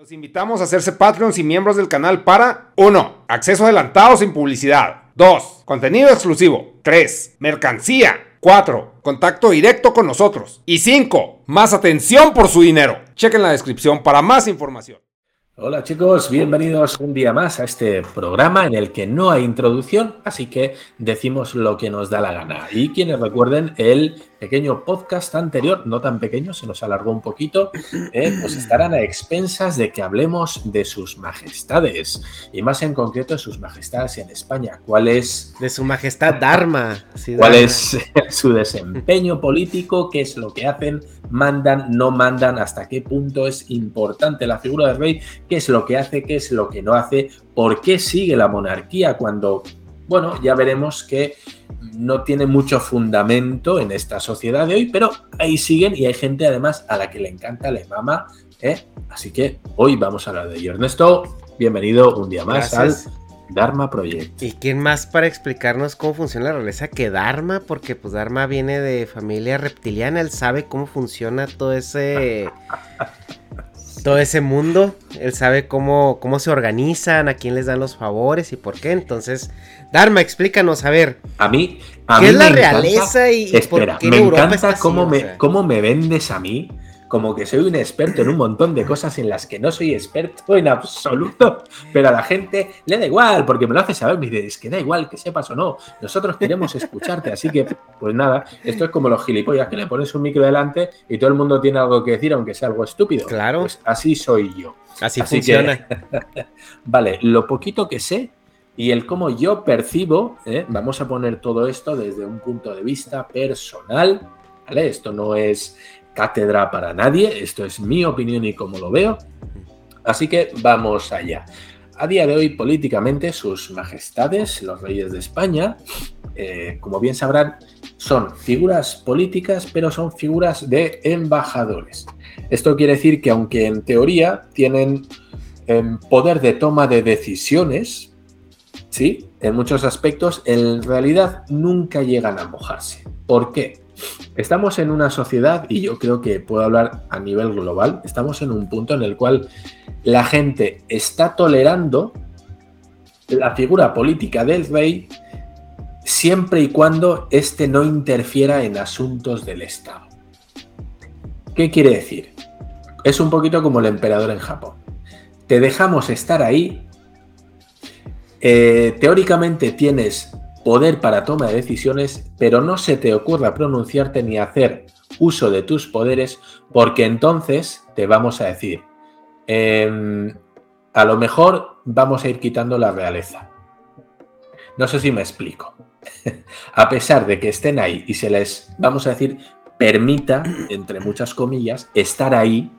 Los invitamos a hacerse Patreons y miembros del canal para 1. Acceso adelantado sin publicidad. 2. Contenido exclusivo. 3. Mercancía. 4. Contacto directo con nosotros. Y 5. Más atención por su dinero. Chequen la descripción para más información. Hola chicos, bienvenidos un día más a este programa en el que no hay introducción, así que decimos lo que nos da la gana. Y quienes recuerden el pequeño podcast anterior, no tan pequeño, se nos alargó un poquito, eh, pues estarán a expensas de que hablemos de sus majestades y más en concreto de sus majestades en España. ¿Cuál es? De su majestad Dharma. ¿Cuál es su desempeño político? ¿Qué es lo que hacen? ¿Mandan? ¿No mandan? ¿Hasta qué punto es importante la figura del rey? ¿Qué es lo que hace? ¿Qué es lo que no hace? ¿Por qué sigue la monarquía cuando bueno, ya veremos que no tiene mucho fundamento en esta sociedad de hoy, pero ahí siguen y hay gente además a la que le encanta, le mama. ¿eh? Así que hoy vamos a hablar de ello. Ernesto, bienvenido un día más al Dharma Project. ¿Y quién más para explicarnos cómo funciona la realeza que Dharma? Porque pues Dharma viene de familia reptiliana, él sabe cómo funciona todo ese... todo ese mundo. Él sabe cómo, cómo se organizan, a quién les dan los favores y por qué. Entonces, Dharma, explícanos, a ver. A mí, ¿qué es la realeza y, espera, me encanta cómo, me, cómo me vendes a mí como que soy un experto en un montón de cosas en las que no soy experto en absoluto, pero a la gente le da igual, porque me lo hace saber, me dice, es que da igual que sepas o no, nosotros queremos escucharte, así que, pues nada, esto es como los gilipollas, que le pones un micro delante y todo el mundo tiene algo que decir, aunque sea algo estúpido. Claro. Pues así soy yo. Así, funciona. vale, lo poquito que sé y el cómo yo percibo, ¿eh? vamos a poner todo esto desde un punto de vista personal, ¿vale? Esto no es cátedra para nadie, esto es mi opinión y cómo lo veo. Así que vamos allá. A día de hoy, políticamente, sus majestades, los reyes de España, eh, como bien sabrán, son figuras políticas, pero son figuras de embajadores. Esto quiere decir que aunque en teoría tienen em, poder de toma de decisiones, ¿sí? En muchos aspectos, en realidad nunca llegan a mojarse. ¿Por qué? Estamos en una sociedad, y yo creo que puedo hablar a nivel global, estamos en un punto en el cual la gente está tolerando la figura política del rey siempre y cuando éste no interfiera en asuntos del Estado. ¿Qué quiere decir? Es un poquito como el emperador en Japón. Te dejamos estar ahí. Eh, teóricamente tienes poder para toma de decisiones, pero no se te ocurra pronunciarte ni hacer uso de tus poderes, porque entonces te vamos a decir, em, a lo mejor vamos a ir quitando la realeza. No sé si me explico. a pesar de que estén ahí y se les, vamos a decir, permita, entre muchas comillas, estar ahí,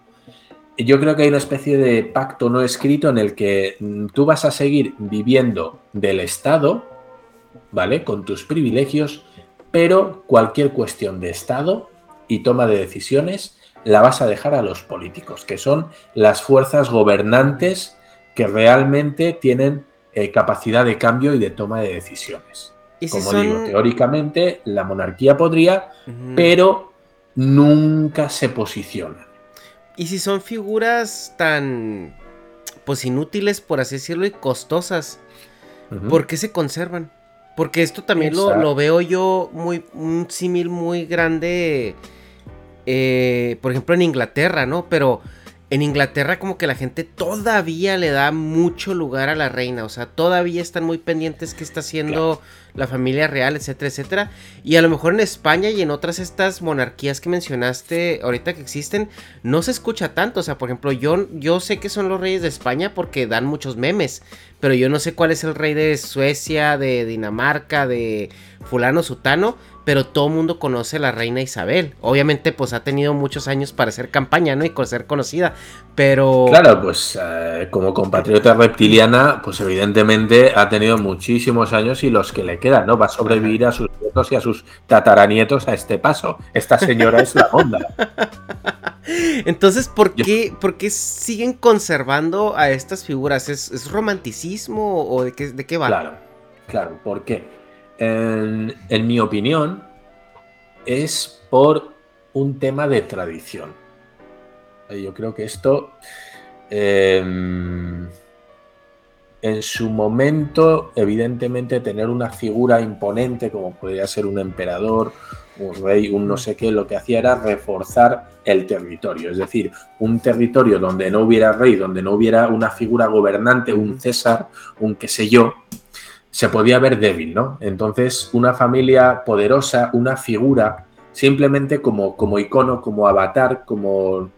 yo creo que hay una especie de pacto no escrito en el que mm, tú vas a seguir viviendo del Estado, ¿vale? Con tus privilegios, pero cualquier cuestión de Estado y toma de decisiones la vas a dejar a los políticos, que son las fuerzas gobernantes que realmente tienen eh, capacidad de cambio y de toma de decisiones. Como digo, teóricamente la monarquía podría, pero nunca se posiciona. ¿Y si son figuras tan, pues inútiles, por así decirlo, y costosas, por qué se conservan? Porque esto también lo, veo yo muy, un símil muy grande, eh, por ejemplo en Inglaterra, ¿no? Pero en Inglaterra como que la gente todavía le da mucho lugar a la reina, o sea, todavía están muy pendientes qué está haciendo la familia real, etcétera, etcétera. Y a lo mejor en España y en otras estas monarquías que mencionaste ahorita que existen, no se escucha tanto, o sea, por ejemplo, yo, yo sé que son los reyes de España porque dan muchos memes, pero yo no sé cuál es el rey de Suecia, de Dinamarca, de fulano sutano, pero todo el mundo conoce a la reina Isabel. Obviamente, pues ha tenido muchos años para hacer campaña, ¿no? Y ser conocida, pero... Claro, pues eh, como compatriota reptiliana, pues evidentemente ha tenido muchísimos años y los que le quedan, ¿no? Va a sobrevivir a sus nietos y a sus tataranietos a este paso. Esta señora es la onda. Entonces, ¿por qué, ¿por qué, siguen conservando a estas figuras? ¿Es, romanticismo o de qué, de qué va? Claro, claro, ¿por qué? en, mi opinión, es por un tema de tradición. Yo creo que esto Em, en su momento, evidentemente, tener una figura imponente como podría ser un emperador, un rey, un no sé qué, lo que hacía era reforzar el territorio. Es decir, un territorio donde no hubiera rey, donde no hubiera una figura gobernante, un César, un qué sé yo, se podía ver débil, ¿no? Entonces, una familia poderosa, una figura, simplemente como, como icono, como avatar, como,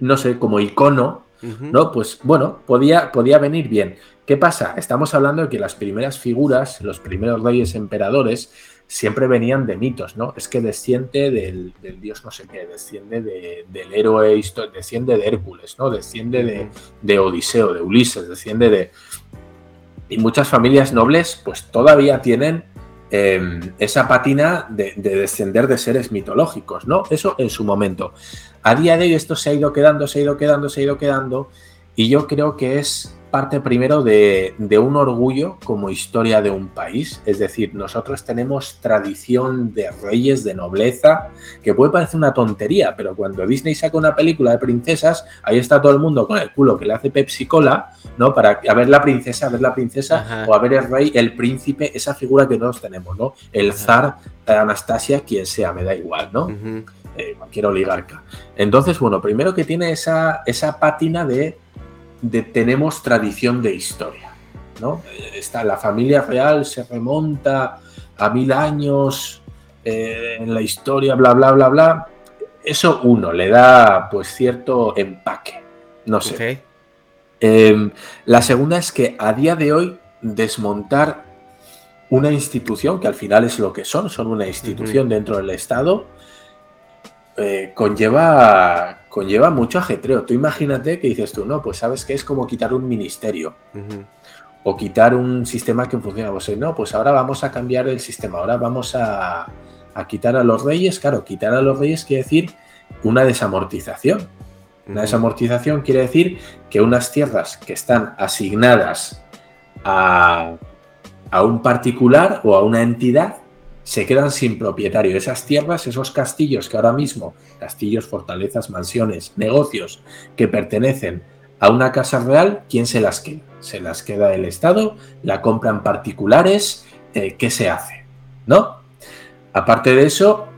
no sé, como icono, ¿no? Pues bueno, podía, podía venir bien. ¿Qué pasa? Estamos hablando de que las primeras figuras, los primeros reyes emperadores, siempre venían de mitos, ¿no? Es que desciende del, dios no sé qué, desciende del héroe, desciende de Hércules, ¿no? Desciende de, Odiseo, de Ulises, desciende de... Y muchas familias nobles pues todavía tienen em, esa patina de, de, descender de seres mitológicos, ¿no? Eso en su momento. A día de hoy esto se ha ido quedando, se ha ido quedando, se ha ido quedando, y yo creo que es parte primero de, un orgullo como historia de un país. Es decir, nosotros tenemos tradición de reyes, de nobleza, que puede parecer una tontería, pero cuando Disney saca una película de princesas, ahí está todo el mundo con el culo que le hace Pepsi Cola, ¿no? Para a ver la princesa, a ver la princesa, o a ver el rey, el príncipe, esa figura que todos tenemos, ¿no? El zar, Anastasia, quien sea, me da igual, ¿no? Eh, cualquier oligarca. Entonces, bueno, primero que tiene esa, esa pátina de tenemos tradición de historia. ¿no? Está, la familia real se remonta a mil años eh, en la historia, bla, bla, bla, bla. Eso uno, le da pues cierto empaque. No sé. Em, la segunda es que a día de hoy desmontar una institución, que al final es lo que son, son una institución dentro del Estado, eh, conlleva, conlleva mucho ajetreo. Tú imagínate que dices tú, no, pues sabes que es como quitar un ministerio o quitar un sistema que funciona. Pues no, pues ahora vamos a cambiar el sistema, ahora vamos a, quitar a los reyes. Claro, quitar a los reyes quiere decir una desamortización. Una desamortización quiere decir que unas tierras que están asignadas a, a un particular o a una entidad se quedan sin propietario. Esas tierras, esos castillos que ahora mismo, castillos, fortalezas, mansiones, negocios que pertenecen a una casa real, ¿quién se las queda? Se las queda el Estado, la compran particulares, eh, ¿qué se hace? ¿No? Aparte de eso,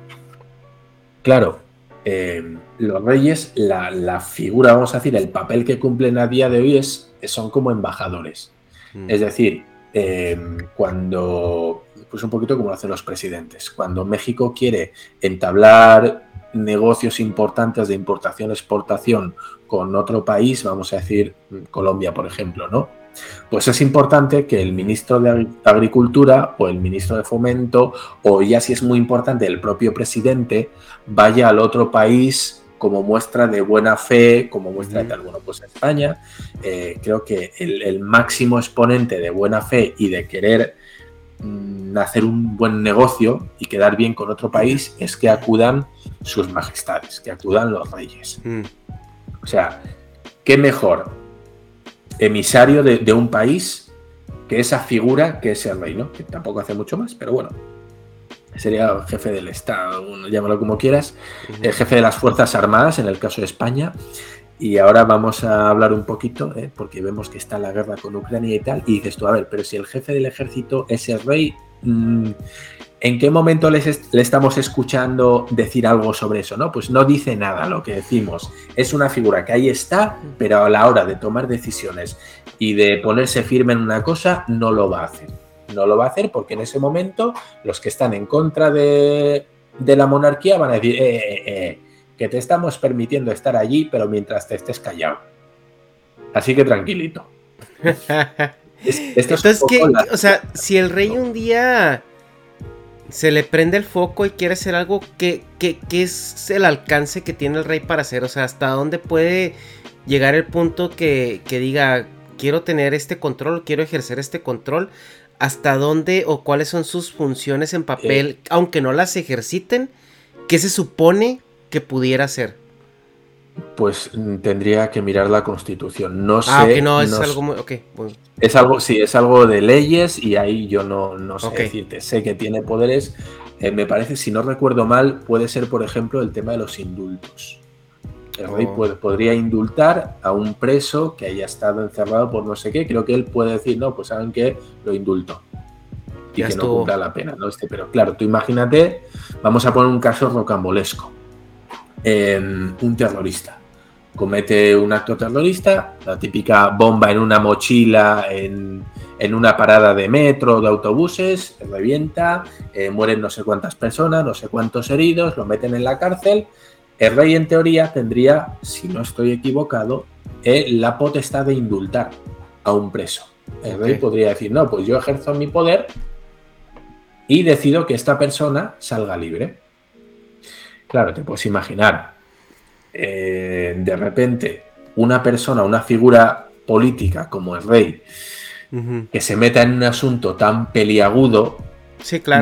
claro, eh, los reyes, la, figura, vamos a decir, el papel que cumplen a día de hoy es, son como embajadores. Mm. Es decir, eh, cuando pues un poquito como lo hacen los presidentes. Cuando México quiere entablar negocios importantes de importación-exportación con otro país, vamos a decir Colombia, por ejemplo, ¿no? Pues es importante que el ministro de Agricultura o el ministro de Fomento, o ya si es muy importante el propio presidente, vaya al otro país como muestra de buena fe, como muestra de tal. Bueno, pues España eh, creo que el, el, máximo exponente de buena fe y de querer Mm, hacer un buen negocio y quedar bien con otro país es que acudan sus majestades, que acudan los reyes. Mm. O sea, ¿qué mejor emisario de, un país que esa figura que es el rey, ¿no? Que tampoco hace mucho más, pero bueno. Sería el jefe del Estado, llámalo como quieras, el jefe de las Fuerzas Armadas, en el caso de España, y ahora vamos a hablar un poquito, ¿eh? porque vemos que está la guerra con Ucrania y tal, y dices tú, a ver, pero si el jefe del ejército es el rey, ¿en qué momento le estamos escuchando decir algo sobre eso? No, pues no dice nada lo que decimos. Es una figura que ahí está, pero a la hora de tomar decisiones y de ponerse firme en una cosa, no lo va a hacer. No lo va a hacer porque en ese momento los que están en contra de, de la monarquía van a decir, eh, eh, eh que te estamos permitiendo estar allí, pero mientras te estés callado. Así que tranquilito. esto es que, o sea, si el rey un día se le prende el foco y quiere hacer algo, ¿qué, es el alcance que tiene el rey para hacer? O sea, ¿hasta dónde puede llegar el punto que, diga, quiero tener este control, quiero ejercer este control? ¿Hasta dónde o cuáles son sus funciones en papel, eh. aunque no las ejerciten? ¿Qué se supone que pudiera ser? Pues mm, tendría que mirar la constitución. No ah, sé. no, es algo muy. Es algo, sí, es algo de leyes y ahí yo no, no sé decirte. Sé que tiene poderes. Eh, me parece, si no recuerdo mal, puede ser, por ejemplo, el tema de los indultos. El rey oh. podría indultar a un preso que haya estado encerrado por no sé qué. Creo que él puede decir, no, pues saben que lo indulto. Y que no cumpla la pena, ¿no? Este, pero claro, tú imagínate, vamos a poner un caso rocambolesco. Un terrorista comete un acto terrorista, la típica bomba en una mochila, en, una parada de metro, de autobuses, revienta, eh, mueren no sé cuántas personas, no sé cuántos heridos, lo meten en la cárcel. El rey en teoría tendría, si no estoy equivocado, eh, la potestad de indultar a un preso. El rey podría decir, no, pues yo ejerzo mi poder y decido que esta persona salga libre. Claro, te puedes imaginar, eh, de repente una persona, una figura política como el rey, que se meta en un asunto tan peliagudo,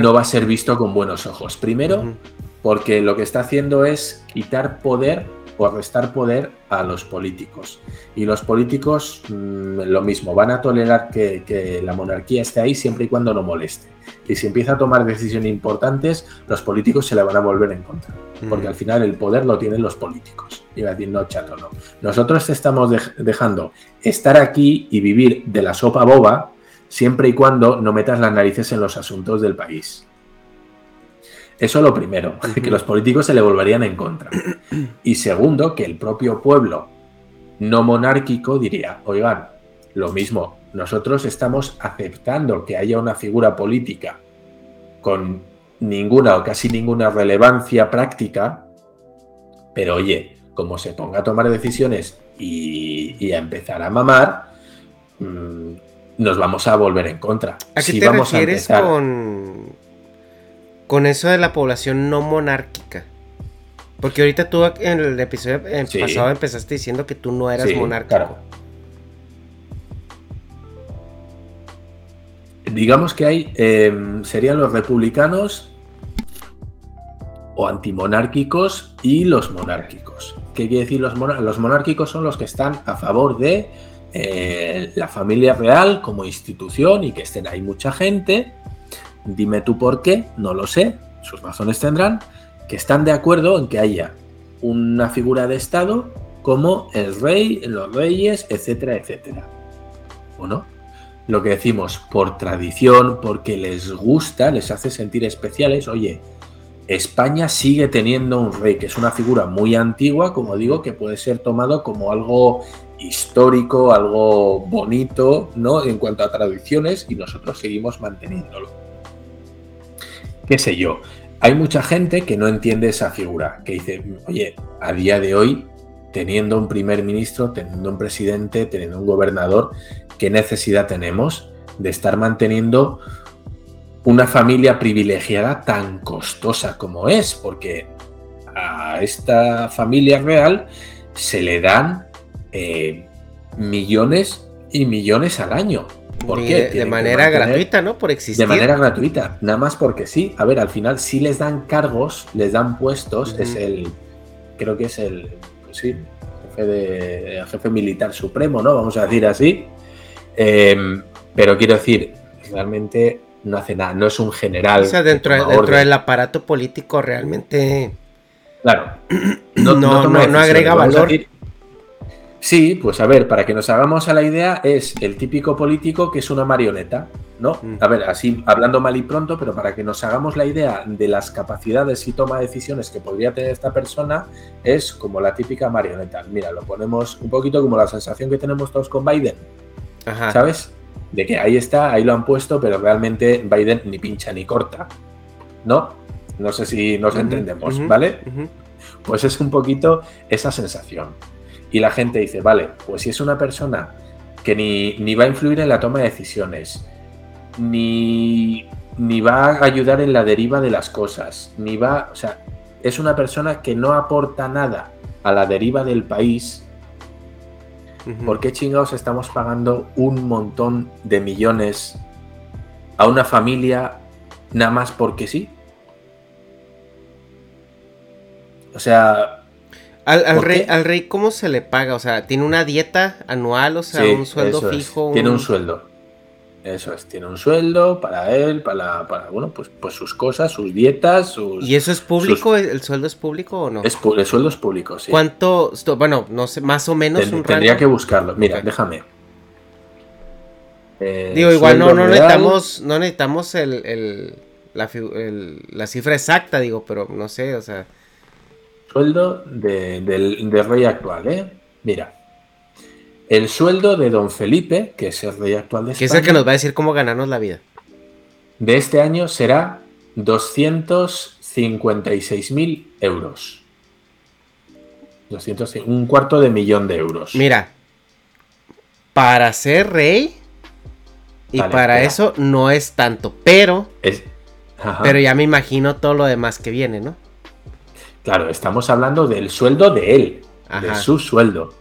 no va a ser visto con buenos ojos. Primero, porque lo que está haciendo es quitar poder o restar poder a los políticos. Y los políticos, mm, lo mismo, van a tolerar que, la monarquía esté ahí siempre y cuando no moleste. Y si empieza a tomar decisiones importantes, los políticos se le van a volver en contra. Porque al final el poder lo tienen los políticos. Y va a decir, no, chato, no. Nosotros te estamos dejando estar aquí y vivir de la sopa boba siempre y cuando no metas las narices en los asuntos del país. Eso lo primero, que los políticos se le volverían en contra. Y segundo, que el propio pueblo no monárquico diría, oigan, lo mismo, nosotros estamos aceptando que haya una figura política con ninguna o casi ninguna relevancia práctica, pero oye, como se ponga a tomar decisiones y, a empezar a mamar, mm, nos vamos a volver en contra. ¿A qué te vamos refieres con con eso de la población no monárquica. Porque ahorita tú en el episodio pasado empezaste diciendo que tú no eras sí, monárquico. Digamos que hay, em, serían los republicanos o antimonárquicos y los monárquicos. ¿Qué quiere decir los monárquicos? Los monárquicos son los que están a favor de eh, la familia real como institución y que estén ahí mucha gente Dime tú por qué, no lo sé, sus razones tendrán, que están de acuerdo en que haya una figura de Estado como el rey, los reyes, etcétera, etcétera. Bueno, lo que decimos por tradición, porque les gusta, les hace sentir especiales, oye, España sigue teniendo un rey, que es una figura muy antigua, como digo, que puede ser tomado como algo histórico, algo bonito, ¿no? En cuanto a tradiciones, y nosotros seguimos manteniéndolo qué sé yo. Hay mucha gente que no entiende esa figura, que dice, oye, a día de hoy, teniendo un primer ministro, teniendo un presidente, teniendo un gobernador, ¿qué necesidad tenemos de estar manteniendo una familia privilegiada tan costosa como es? Porque a esta familia real se le dan eh, millones y millones al año. ¿Por qué? De manera gratuita, ¿no? Por existir. De manera gratuita, nada más porque sí. A ver, al final sí les dan cargos, les dan puestos, es el, creo que es el, pues sí, jefe, de, jefe militar supremo, ¿no? Vamos a decir así. Em, pero quiero decir, realmente no hace nada, no es un general. O sea, dentro, dentro del aparato político realmente... Claro. No, no, no, agrega valor. Sí, pues a ver, para que nos hagamos a la idea, es el típico político que es una marioneta, ¿no? Mm. A ver, así hablando mal y pronto, pero para que nos hagamos la idea de las capacidades y toma de decisiones que podría tener esta persona, es como la típica marioneta. Mira, lo ponemos un poquito como la sensación que tenemos todos con Biden, ¿sabes? De que ahí está, ahí lo han puesto, pero realmente Biden ni pincha ni corta, ¿no? No sé si nos entendemos, ¿vale? Pues es un poquito esa sensación. Y la gente dice, vale, pues si es una persona que ni, va a influir en la toma de decisiones, ni, ni va a ayudar en la deriva de las cosas, ni va, o sea, es una persona que no aporta nada a la deriva del país, ¿por qué chingados estamos pagando un montón de millones a una familia nada más porque sí? O sea, al, rey, al rey, ¿cómo se le paga? O sea, ¿tiene una dieta anual? O sea, un sueldo fijo. Tiene un sueldo. Eso es, tiene un sueldo para él, para, para bueno, pues, pues sus cosas, sus dietas, sus... ¿Y eso es público? ¿El sueldo es público o no? Es, el sueldo es público, sí. ¿Cuánto? Bueno, no sé, más o menos un Tendría que buscarlo. Mira, déjame. Eh, Digo, igual no, no necesitamos, no necesitamos el, la, cifra exacta, digo, pero no sé, o sea... Sueldo del, del rey actual, ¿eh? Mira, el sueldo de don Felipe, que es el rey actual de España. Que es el que nos va a decir cómo ganarnos la vida. De este año será 256.000 euros. un cuarto de millón de euros. Mira, para ser rey y para eso no es tanto, pero pero ya me imagino todo lo demás que viene, ¿no? Claro, estamos hablando del sueldo de él, de su sueldo.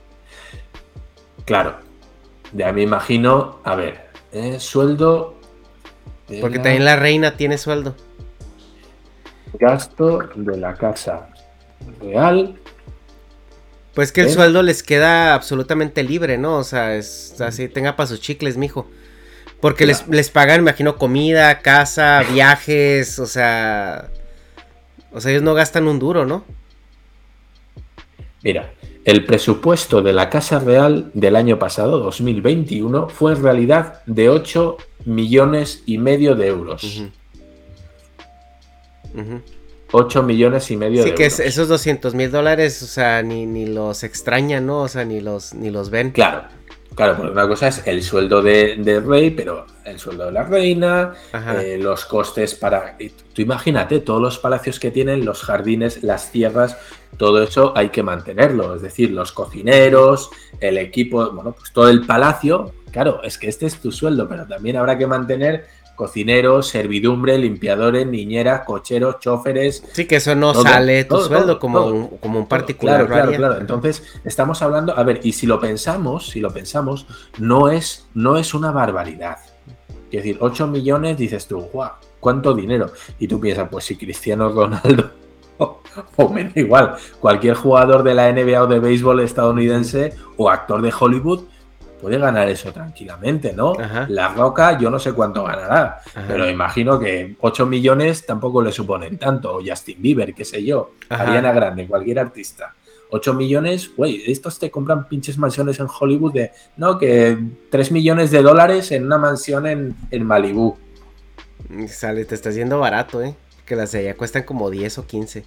Claro. Ya me imagino, a ver, eh, sueldo. Porque también la reina tiene sueldo. Gasto de la casa real. Pues que el ¿Eh? sueldo les queda absolutamente libre, ¿no? O sea, es así, tenga para sus chicles, mijo. Porque les, les pagan, me imagino, comida, casa, viajes, o sea. O sea, ellos no gastan un duro, ¿no? Mira, el presupuesto de la Casa Real del año pasado, 2021, fue en realidad de 8 millones y medio de euros. 8 millones y medio de euros. Sí, que esos 200 mil dólares, o sea, ni, ni los extrañan, ¿no? O sea, ni los, ni los ven. Claro, Claro, porque una cosa es el sueldo del de rey, pero el sueldo de la reina, eh, los costes para... Tú imagínate, todos los palacios que tienen, los jardines, las tierras, todo eso hay que mantenerlo. Es decir, los cocineros, el equipo, bueno, pues todo el palacio. Claro, es que este es tu sueldo, pero también habrá que mantener cocineros, servidumbre, limpiadores, niñeras, cocheros, choferes. Sí, que eso no sale tu sueldo como, un, como un particular. Claro, claro, claro. Entonces, estamos hablando, a ver, y si lo pensamos, si lo pensamos, no es, no es una barbaridad. Es decir, 8 millones, dices tú, guau, ¿cuánto dinero? Y tú piensas, pues si Cristiano Ronaldo, o me da igual, cualquier jugador de la NBA o de béisbol estadounidense o actor de Hollywood, puede ganar eso tranquilamente, ¿no? La Roca, yo no sé cuánto ganará, pero imagino que 8 millones tampoco le suponen tanto, o Justin Bieber, qué sé yo, Ariana Grande, cualquier artista. 8 millones, güey, estos te compran pinches mansiones en Hollywood de, no, que 3 millones de dólares en una mansión en, en Malibú. Sale, te está yendo barato, ¿eh? Que las de allá cuestan como 10 o 15.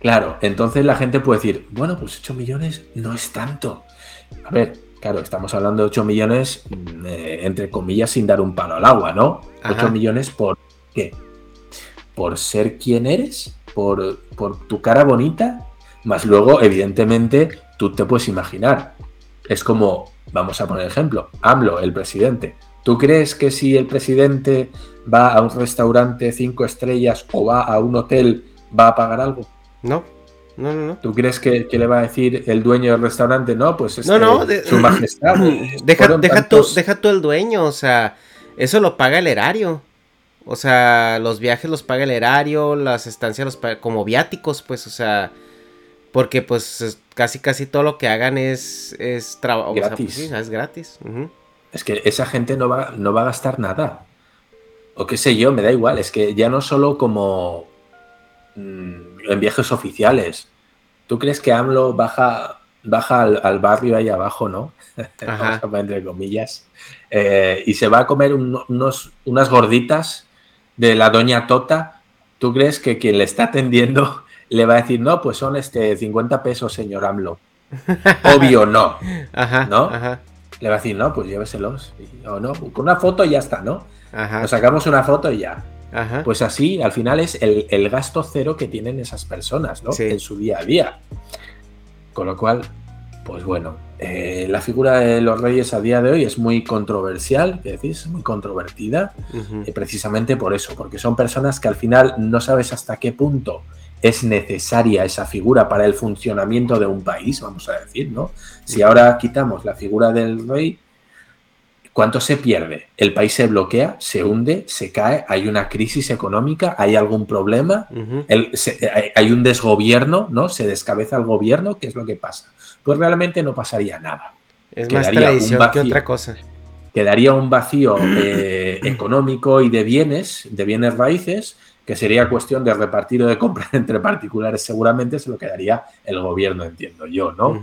Claro, entonces la gente puede decir, bueno, pues 8 millones no es tanto. A ver, Claro, estamos hablando de 8 millones, mm, eh, entre comillas, sin dar un palo al agua, ¿no? 8 millones por qué? Por ser quien eres, por, por tu cara bonita, más luego, evidentemente, tú te puedes imaginar. Es como, vamos a poner ejemplo, AMLO, el presidente. ¿Tú crees que si el presidente va a un restaurante cinco estrellas o va a un hotel, va a pagar algo? No. No, no, no. ¿Tú crees que, le va a decir el dueño del restaurante? No, pues este, no, no, su majestad. deja, deja, tú, deja tú el dueño, o sea, eso lo paga el erario. O sea, los viajes los paga el erario, las estancias los paga como viáticos, pues, o sea, porque pues casi casi todo lo que hagan es, es trabajo. Pues, gratis. sí, es gratis. Es que esa gente no va, no va a gastar nada. O qué sé yo, me da igual. Es que ya no solo como En viajes oficiales. ¿Tú crees que AMLO baja, baja al, barrio ahí abajo, no? entre comillas. Eh, y se va a comer unos, unas gorditas de la doña Tota. ¿Tú crees que quien le está atendiendo le va a decir, no, pues son este 50 pesos, señor AMLO? Obvio no. ¿No? Le va a decir, no, pues lléveselos. O no, con una foto y ya está, ¿no? Nos sacamos una foto y ya. Pues así, al final es el, gasto cero que tienen esas personas, ¿no? En su día a día. Con lo cual, pues bueno, eh, la figura de los reyes a día de hoy es muy controversial, ¿qué decís? Es muy controvertida, eh, precisamente por eso, porque son personas que al final no sabes hasta qué punto es necesaria esa figura para el funcionamiento de un país, vamos a decir, ¿no? Si ahora quitamos la figura del rey, ¿Cuánto se pierde? El país se bloquea, se hunde, se cae, hay una crisis económica, hay algún problema, hay, un desgobierno, ¿no? Se descabeza el gobierno, ¿qué es lo que pasa? Pues realmente no pasaría nada. Es más tradición que otra cosa. quedaría un vacío eh, económico y de bienes, de bienes raíces, que sería cuestión de repartir o de comprar entre particulares, seguramente se lo quedaría el gobierno, entiendo yo, ¿no?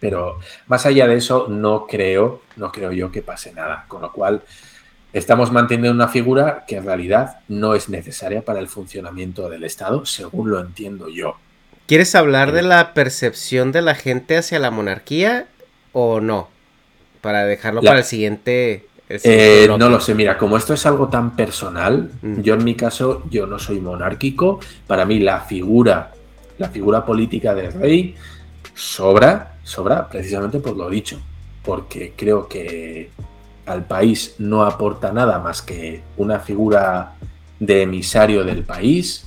Pero más allá de eso, no creo, no creo yo que pase nada. Con lo cual, estamos manteniendo una figura que en realidad no es necesaria para el funcionamiento del Estado, según lo entiendo yo. ¿Quieres hablar de la percepción de la gente hacia la monarquía o no? Para dejarlo para el siguiente. Eh, no lo sé, mira, como esto es algo tan personal, mm. yo en mi caso, yo no soy monárquico. Para mí, la figura, la figura política del rey sobra, sobra precisamente por lo dicho. Porque creo que al país no aporta nada más que una figura de emisario del país,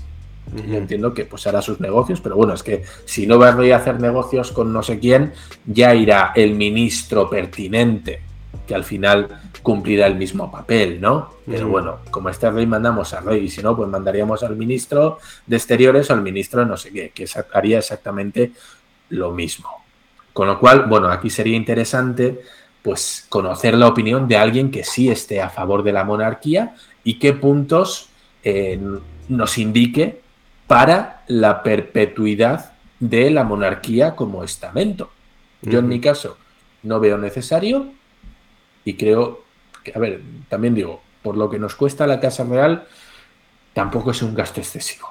yo entiendo que pues hará sus negocios, pero bueno, es que si no va a hacer negocios con no sé quién, ya irá el ministro pertinente, que al final cumplirá el mismo papel, ¿no? Pero bueno, como este rey mandamos al rey, y si no, pues mandaríamos al ministro de Exteriores o al ministro de no sé qué, que haría exactamente lo mismo. Con lo cual, bueno, aquí sería interesante pues conocer la opinión de alguien que sí esté a favor de la monarquía y qué puntos eh, nos indique para la perpetuidad de la monarquía como estamento. Yo en mi caso no veo necesario y creo que, a ver, también digo, por lo que nos cuesta la Casa Real, tampoco es un gasto excesivo.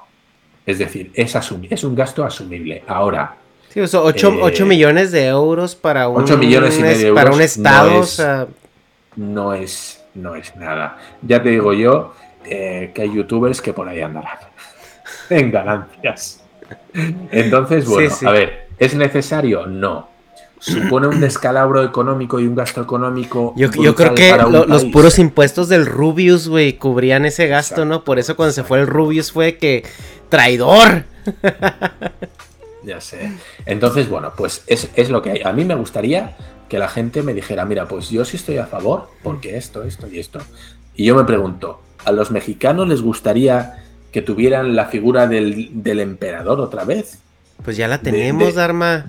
Es decir, es, es un gasto asumible. Ahora. Sí, 8, eh, millones de euros para un, millones para un estado. No es, no es, nada. Ya te digo yo eh, que hay youtubers que por ahí andarán en ganancias. Entonces, bueno, a ver, ¿es necesario? No. ¿Supone un descalabro económico y un gasto económico? Yo, creo que los puros impuestos del Rubius, güey, cubrían ese gasto, ¿no? Por eso cuando se fue el Rubius fue que... ¡Traidor! ya sé. Entonces, bueno, pues es, es lo que hay. A mí me gustaría que la gente me dijera, mira, pues yo sí estoy a favor, porque esto, esto y esto. Y yo me pregunto, ¿a los mexicanos les gustaría que tuvieran la figura del, emperador otra vez. Pues ya la tenemos, Dharma.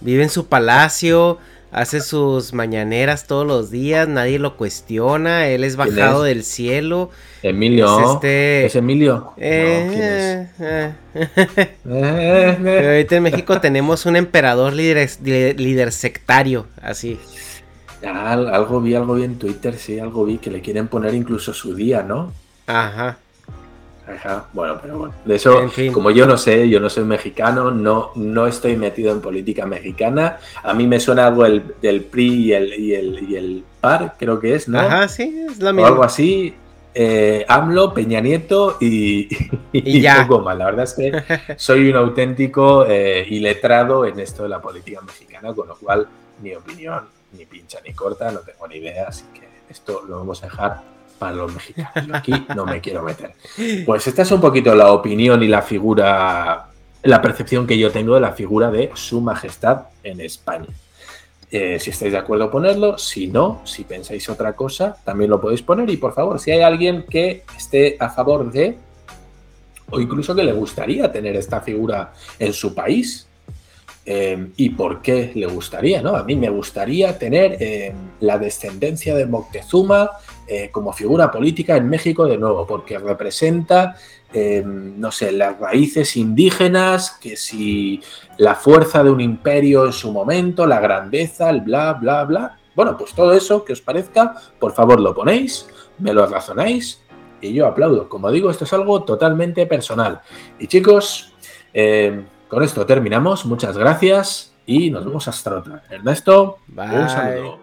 Vive en su palacio, hace sus mañaneras todos los días, nadie lo cuestiona, él es bajado del cielo. Emilio. Es, este... ¿Es Emilio. Eh, eh, eh. ahorita en México tenemos un emperador líder, líder sectario, así. algo vi, algo vi en Twitter, sí, algo vi que le quieren poner incluso su día, ¿no? Ajá bueno, pero bueno. De eso, como yo no sé, yo no soy mexicano, no, no estoy metido en política mexicana. A mí me suena algo el, del PRI y el, y el, y el PAR, creo que es, ¿no? Ajá, sí, es la misma. O algo así. Eh, AMLO, Peña Nieto y, y, ya. poco más. La verdad es que soy un auténtico eh, iletrado en esto de la política mexicana, con lo cual mi opinión ni pincha ni corta, no tengo ni idea, así que esto lo vamos a dejar para los mexicanos. Aquí no me quiero meter. Pues esta es un poquito la opinión y la figura, la percepción que yo tengo de la figura de Su Majestad en España. Eh, si estáis de acuerdo, ponerlo. Si no, si pensáis otra cosa, también lo podéis poner. Y por favor, si hay alguien que esté a favor de, o incluso que le gustaría tener esta figura en su país, eh, ¿Y por qué le gustaría? ¿no? A mí me gustaría tener eh, la descendencia de Moctezuma eh, como figura política en México de nuevo, porque representa, eh, no sé, las raíces indígenas, que si la fuerza de un imperio en su momento, la grandeza, el bla, bla, bla. Bueno, pues todo eso que os parezca, por favor lo ponéis, me lo razonáis y yo aplaudo. Como digo, esto es algo totalmente personal. Y chicos, eh, con esto terminamos. Muchas gracias y nos vemos hasta otra. Ernesto, un saludo.